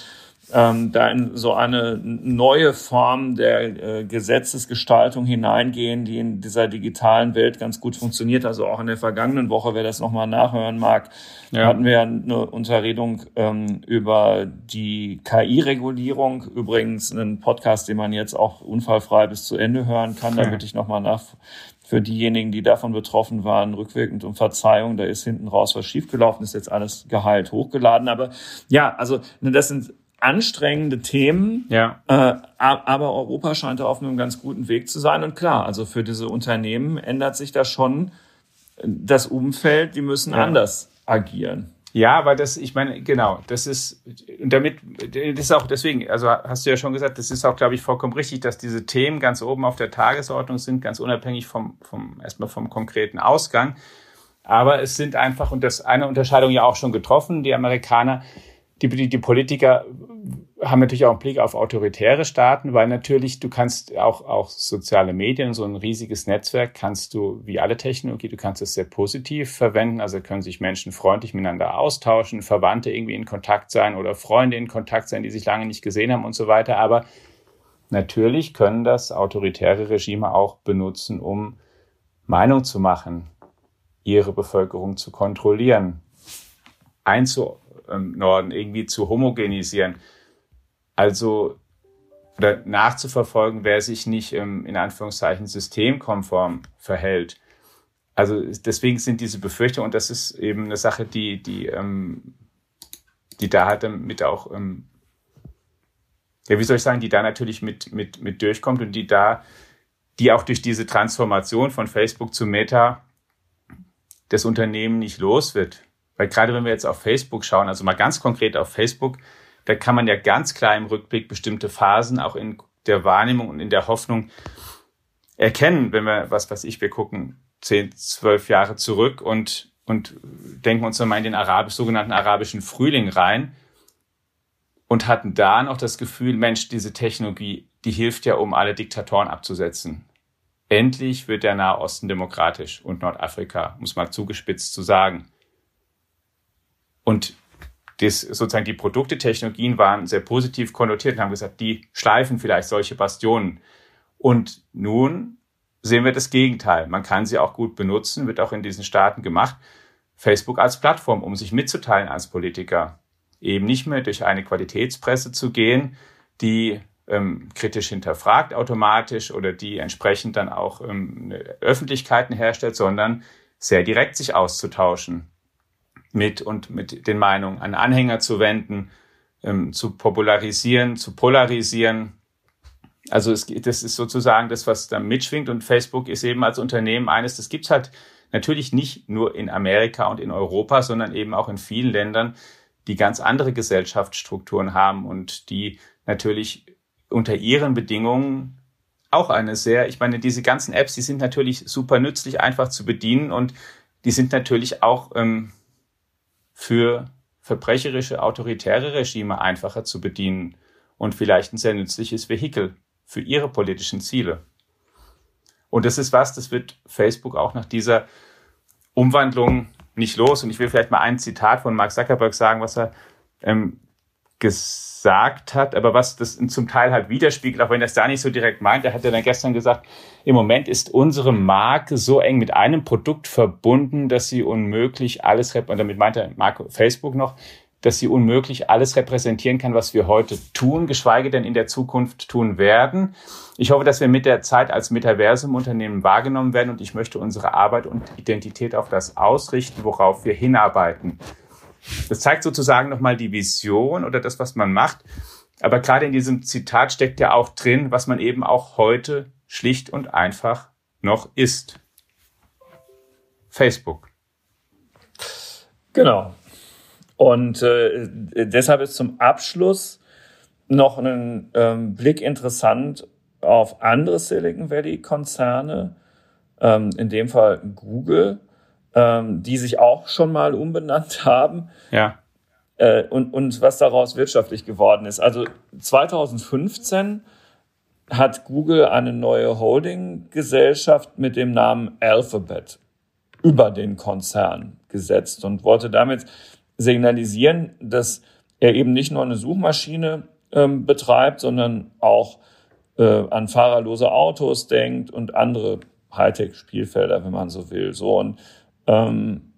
ähm, da in so eine neue Form der äh, Gesetzesgestaltung hineingehen, die in dieser digitalen Welt ganz gut funktioniert. Also auch in der vergangenen Woche, wer das nochmal nachhören mag, ja. hatten wir eine Unterredung ähm, über die KI-Regulierung. Übrigens einen Podcast, den man jetzt auch unfallfrei bis zu Ende hören kann. Da bitte ich nochmal nach für diejenigen, die davon betroffen waren, rückwirkend um Verzeihung. Da ist hinten raus was schiefgelaufen, ist jetzt alles geheilt hochgeladen. Aber ja, also ne, das sind anstrengende Themen, ja. äh, aber Europa scheint da auf einem ganz guten Weg zu sein. Und klar, also für diese Unternehmen ändert sich da schon das Umfeld, die müssen ja. anders agieren. Ja, weil das, ich meine, genau, das ist, und damit, das ist auch deswegen, also hast du ja schon gesagt, das ist auch, glaube ich, vollkommen richtig, dass diese Themen ganz oben auf der Tagesordnung sind, ganz unabhängig vom, vom, erstmal vom konkreten Ausgang. Aber es sind einfach, und das eine Unterscheidung ja auch schon getroffen, die Amerikaner, die, die, die Politiker haben natürlich auch einen Blick auf autoritäre Staaten, weil natürlich du kannst auch, auch soziale Medien, so ein riesiges Netzwerk kannst du, wie alle Technologie, du kannst es sehr positiv verwenden. Also können sich Menschen freundlich miteinander austauschen, Verwandte irgendwie in Kontakt sein oder Freunde in Kontakt sein, die sich lange nicht gesehen haben und so weiter. Aber natürlich können das autoritäre Regime auch benutzen, um Meinung zu machen, ihre Bevölkerung zu kontrollieren, einzu im Norden irgendwie zu homogenisieren. Also oder nachzuverfolgen, wer sich nicht in Anführungszeichen systemkonform verhält. Also deswegen sind diese Befürchtungen, und das ist eben eine Sache, die, die, ähm, die da halt mit auch, ähm, ja, wie soll ich sagen, die da natürlich mit, mit, mit durchkommt und die da, die auch durch diese Transformation von Facebook zu Meta das Unternehmen nicht los wird. Weil gerade wenn wir jetzt auf Facebook schauen, also mal ganz konkret auf Facebook, da kann man ja ganz klar im Rückblick bestimmte Phasen auch in der Wahrnehmung und in der Hoffnung erkennen, wenn wir, was weiß ich, wir gucken zehn, zwölf Jahre zurück und, und denken uns nochmal in den arabisch, sogenannten arabischen Frühling rein und hatten da noch das Gefühl, Mensch, diese Technologie, die hilft ja, um alle Diktatoren abzusetzen. Endlich wird der Nahe Osten demokratisch und Nordafrika, muss man zugespitzt zu sagen. Und das, sozusagen die Produkte, Technologien waren sehr positiv konnotiert und haben gesagt, die schleifen vielleicht solche Bastionen. Und nun sehen wir das Gegenteil. Man kann sie auch gut benutzen, wird auch in diesen Staaten gemacht. Facebook als Plattform, um sich mitzuteilen als Politiker. Eben nicht mehr durch eine Qualitätspresse zu gehen, die ähm, kritisch hinterfragt automatisch oder die entsprechend dann auch ähm, Öffentlichkeiten herstellt, sondern sehr direkt sich auszutauschen mit und mit den Meinungen an Anhänger zu wenden, ähm, zu popularisieren, zu polarisieren. Also es, das ist sozusagen das, was da mitschwingt und Facebook ist eben als Unternehmen eines, das gibt's halt natürlich nicht nur in Amerika und in Europa, sondern eben auch in vielen Ländern, die ganz andere Gesellschaftsstrukturen haben und die natürlich unter ihren Bedingungen auch eine sehr, ich meine, diese ganzen Apps, die sind natürlich super nützlich, einfach zu bedienen und die sind natürlich auch ähm, für verbrecherische, autoritäre Regime einfacher zu bedienen und vielleicht ein sehr nützliches Vehikel für ihre politischen Ziele. Und das ist was, das wird Facebook auch nach dieser Umwandlung nicht los. Und ich will vielleicht mal ein Zitat von Mark Zuckerberg sagen, was er ähm, gesagt hat, aber was das zum Teil halt widerspiegelt, auch wenn er es da nicht so direkt meint. Er hat ja dann gestern gesagt, im Moment ist unsere Marke so eng mit einem Produkt verbunden, dass sie unmöglich alles, und damit meint er Marke Facebook noch, dass sie unmöglich alles repräsentieren kann, was wir heute tun, geschweige denn in der Zukunft tun werden. Ich hoffe, dass wir mit der Zeit als Metaversum-Unternehmen wahrgenommen werden und ich möchte unsere Arbeit und Identität auf das ausrichten, worauf wir hinarbeiten. Das zeigt sozusagen nochmal die Vision oder das, was man macht. Aber gerade in diesem Zitat steckt ja auch drin, was man eben auch heute schlicht und einfach noch ist. Facebook. Genau. Und äh, deshalb ist zum Abschluss noch ein ähm, Blick interessant auf andere Silicon Valley Konzerne, ähm, in dem Fall Google, ähm, die sich auch schon mal umbenannt haben. Ja. Äh, und, und was daraus wirtschaftlich geworden ist. Also 2015 hat Google eine neue Holding-Gesellschaft mit dem Namen Alphabet über den Konzern gesetzt und wollte damit signalisieren, dass er eben nicht nur eine Suchmaschine ähm, betreibt, sondern auch äh, an fahrerlose Autos denkt und andere Hightech-Spielfelder, wenn man so will. So und ähm,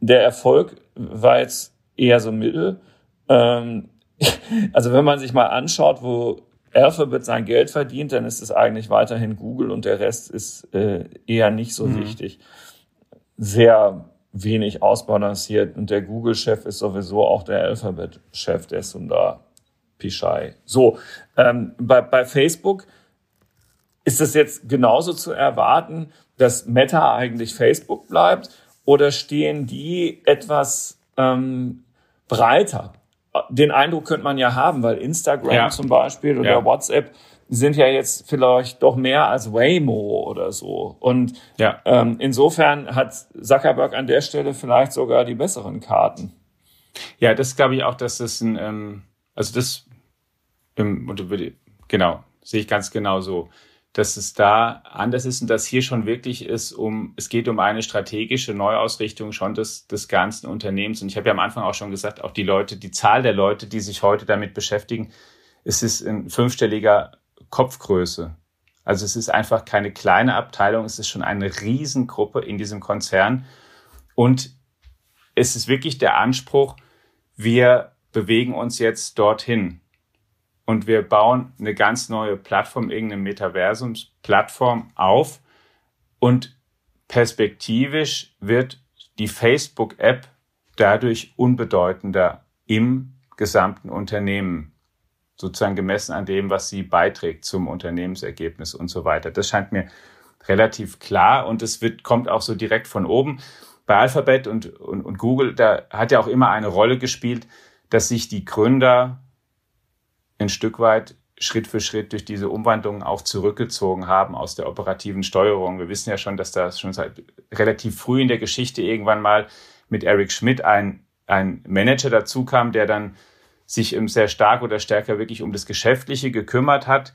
der Erfolg war jetzt eher so mittel. Ähm, also wenn man sich mal anschaut, wo Alphabet sein Geld verdient, dann ist es eigentlich weiterhin Google und der Rest ist äh, eher nicht so mhm. wichtig. Sehr wenig ausbalanciert und der Google-Chef ist sowieso auch der Alphabet-Chef, der ist da Pichai. So, ähm, bei, bei Facebook ist es jetzt genauso zu erwarten, dass Meta eigentlich Facebook bleibt oder stehen die etwas ähm, breiter? Den Eindruck könnte man ja haben, weil Instagram ja. zum Beispiel oder ja. WhatsApp sind ja jetzt vielleicht doch mehr als Waymo oder so. Und ja. ähm, insofern hat Zuckerberg an der Stelle vielleicht sogar die besseren Karten. Ja, das glaube ich auch, dass das ein, ähm, also das, ähm, genau, sehe ich ganz genau so dass es da anders ist und dass hier schon wirklich ist, um, es geht um eine strategische Neuausrichtung schon des, des ganzen Unternehmens. Und ich habe ja am Anfang auch schon gesagt, auch die Leute, die Zahl der Leute, die sich heute damit beschäftigen, es ist in fünfstelliger Kopfgröße. Also es ist einfach keine kleine Abteilung, es ist schon eine Riesengruppe in diesem Konzern. Und es ist wirklich der Anspruch, wir bewegen uns jetzt dorthin und wir bauen eine ganz neue Plattform, irgendeine Metaversumsplattform auf und perspektivisch wird die Facebook-App dadurch unbedeutender im gesamten Unternehmen, sozusagen gemessen an dem, was sie beiträgt zum Unternehmensergebnis und so weiter. Das scheint mir relativ klar und es wird, kommt auch so direkt von oben. Bei Alphabet und, und, und Google, da hat ja auch immer eine Rolle gespielt, dass sich die Gründer ein Stück weit Schritt für Schritt durch diese Umwandlung auch zurückgezogen haben aus der operativen Steuerung. Wir wissen ja schon, dass da schon seit relativ früh in der Geschichte irgendwann mal mit Eric Schmidt ein, ein Manager dazu kam, der dann sich sehr stark oder stärker wirklich um das Geschäftliche gekümmert hat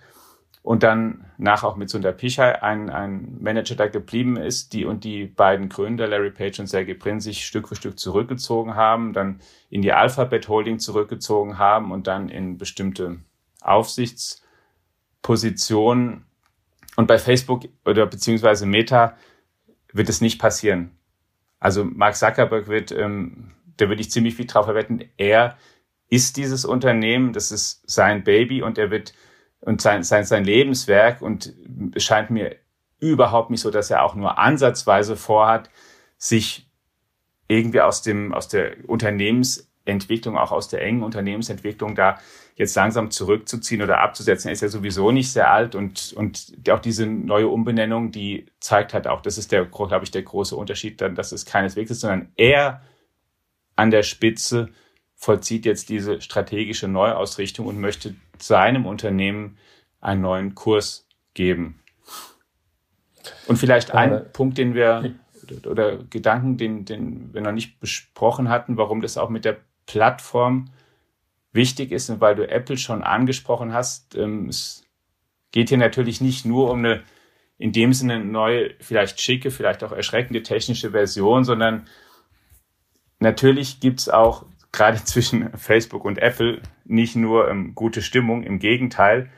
und dann nach auch mit Sundar Pichai ein, ein Manager da geblieben ist, die und die beiden Gründer, Larry Page und Sergey Brin, sich Stück für Stück zurückgezogen haben, dann in die Alphabet Holding zurückgezogen haben und dann in bestimmte Aufsichtspositionen. Und bei Facebook oder beziehungsweise Meta wird es nicht passieren. Also Mark Zuckerberg wird, ähm, da würde ich ziemlich viel drauf verwetten, er ist dieses Unternehmen, das ist sein Baby und er wird und sein, sein, sein Lebenswerk und es scheint mir überhaupt nicht so, dass er auch nur ansatzweise vorhat, sich irgendwie aus dem, aus der Unternehmensentwicklung, auch aus der engen Unternehmensentwicklung da jetzt langsam zurückzuziehen oder abzusetzen. Er ist ja sowieso nicht sehr alt und, und auch diese neue Umbenennung, die zeigt halt auch, das ist der, glaube ich, der große Unterschied dann, dass es keineswegs ist, sondern er an der Spitze vollzieht jetzt diese strategische Neuausrichtung und möchte seinem Unternehmen einen neuen Kurs geben. Und vielleicht ein äh, Punkt, den wir oder Gedanken, den, den wir noch nicht besprochen hatten, warum das auch mit der Plattform wichtig ist und weil du Apple schon angesprochen hast. Ähm, es geht hier natürlich nicht nur um eine in dem Sinne neue, vielleicht schicke, vielleicht auch erschreckende technische Version, sondern natürlich gibt's auch gerade zwischen Facebook und Apple nicht nur ähm, gute Stimmung, im Gegenteil.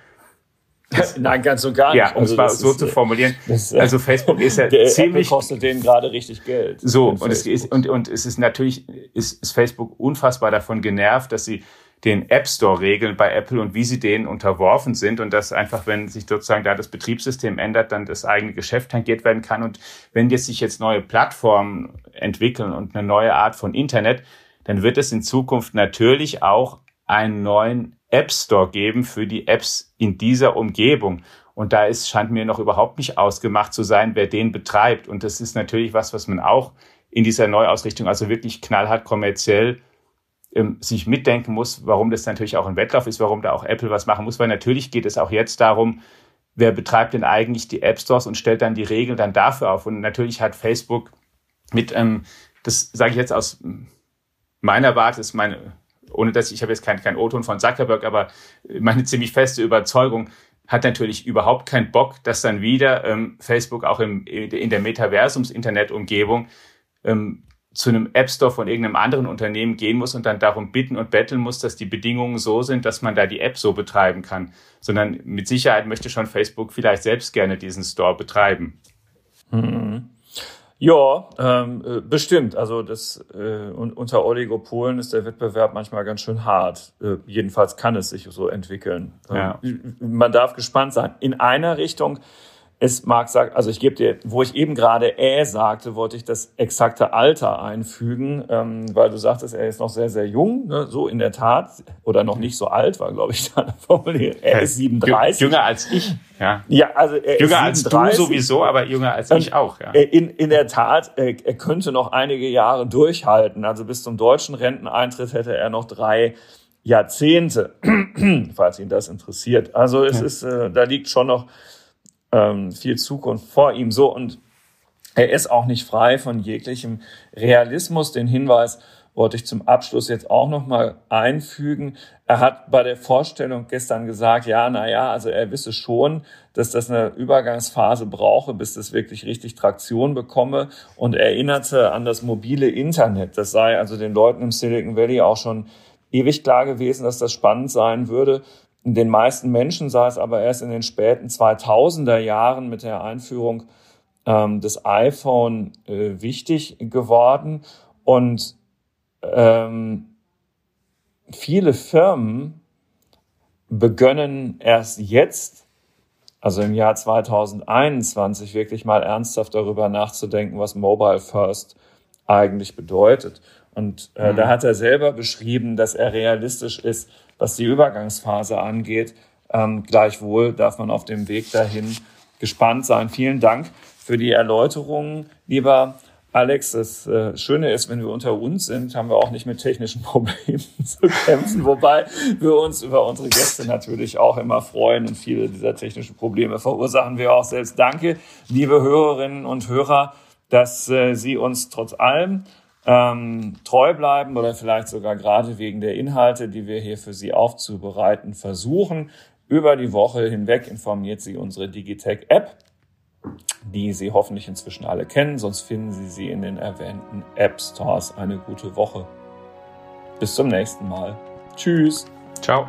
Das, Nein, ganz und gar nicht. Ja, um also es mal so ist, zu äh, formulieren. Das, äh, also Facebook ist ja ziemlich Apple kostet denen gerade richtig Geld. So und es ist und und es ist natürlich ist, ist Facebook unfassbar davon genervt, dass sie den App Store regeln bei Apple und wie sie denen unterworfen sind und dass einfach, wenn sich sozusagen da das Betriebssystem ändert, dann das eigene Geschäft tangiert werden kann. Und wenn jetzt sich jetzt neue Plattformen entwickeln und eine neue Art von Internet, dann wird es in Zukunft natürlich auch einen neuen App Store geben für die Apps in dieser Umgebung. Und da ist, scheint mir noch überhaupt nicht ausgemacht zu sein, wer den betreibt. Und das ist natürlich was, was man auch in dieser Neuausrichtung, also wirklich knallhart kommerziell ähm, sich mitdenken muss, warum das natürlich auch ein Wettlauf ist, warum da auch Apple was machen muss, weil natürlich geht es auch jetzt darum, wer betreibt denn eigentlich die App Stores und stellt dann die Regeln dann dafür auf. Und natürlich hat Facebook mit, ähm, das sage ich jetzt aus meiner Warte, ist meine, ohne dass ich, ich habe jetzt keinen kein O-Ton von Zuckerberg, aber meine ziemlich feste Überzeugung, hat natürlich überhaupt keinen Bock, dass dann wieder ähm, Facebook auch im, in der Metaversums-Internet-Umgebung ähm, zu einem App Store von irgendeinem anderen Unternehmen gehen muss und dann darum bitten und betteln muss, dass die Bedingungen so sind, dass man da die App so betreiben kann, sondern mit Sicherheit möchte schon Facebook vielleicht selbst gerne diesen Store betreiben. Mhm. Ja, ähm, äh, bestimmt. Also das äh, unter Oligopolen ist der Wettbewerb manchmal ganz schön hart. Äh, jedenfalls kann es sich so entwickeln. Ja. Ähm, man darf gespannt sein. In einer Richtung es mag sagen, also ich gebe dir, wo ich eben gerade äh sagte, wollte ich das exakte Alter einfügen, ähm, weil du sagtest, er ist noch sehr, sehr jung, ne? so in der Tat, oder noch nicht so alt, war, glaube ich, da formuliert. Er ist 37. Jünger als ich, ja. Ja, also er jünger ist 37. als du sowieso, aber jünger als ich auch, ja. In, in der Tat, er, er könnte noch einige Jahre durchhalten. Also bis zum deutschen Renteneintritt hätte er noch drei Jahrzehnte, falls ihn das interessiert. Also es ja. ist, äh, da liegt schon noch ähm, viel Zukunft vor ihm. So und er ist auch nicht frei von jeglichem Realismus. Den Hinweis wollte ich zum Abschluss jetzt auch noch mal einfügen. Er hat bei der Vorstellung gestern gesagt, ja, na ja, also er wisse schon, dass das eine Übergangsphase brauche, bis das wirklich richtig Traktion bekomme und erinnerte an das mobile Internet. Das sei also den Leuten im Silicon Valley auch schon ewig klar gewesen, dass das spannend sein würde. Den meisten Menschen sei es aber erst in den späten 2000er Jahren mit der Einführung ähm, des iPhone äh, wichtig geworden. Und ähm, viele Firmen begönnen erst jetzt, also im Jahr 2021, wirklich mal ernsthaft darüber nachzudenken, was Mobile First eigentlich bedeutet. Und äh, mhm. da hat er selber beschrieben, dass er realistisch ist, was die Übergangsphase angeht. Ähm, gleichwohl darf man auf dem Weg dahin gespannt sein. Vielen Dank für die Erläuterungen, lieber Alex. Das äh, Schöne ist, wenn wir unter uns sind, haben wir auch nicht mit technischen Problemen zu kämpfen, wobei wir uns über unsere Gäste natürlich auch immer freuen und viele dieser technischen Probleme verursachen wir auch selbst. Danke, liebe Hörerinnen und Hörer, dass äh, Sie uns trotz allem ähm, treu bleiben oder vielleicht sogar gerade wegen der Inhalte, die wir hier für Sie aufzubereiten versuchen. Über die Woche hinweg informiert Sie unsere Digitech-App, die Sie hoffentlich inzwischen alle kennen, sonst finden Sie sie in den erwähnten App Stores. Eine gute Woche. Bis zum nächsten Mal. Tschüss. Ciao.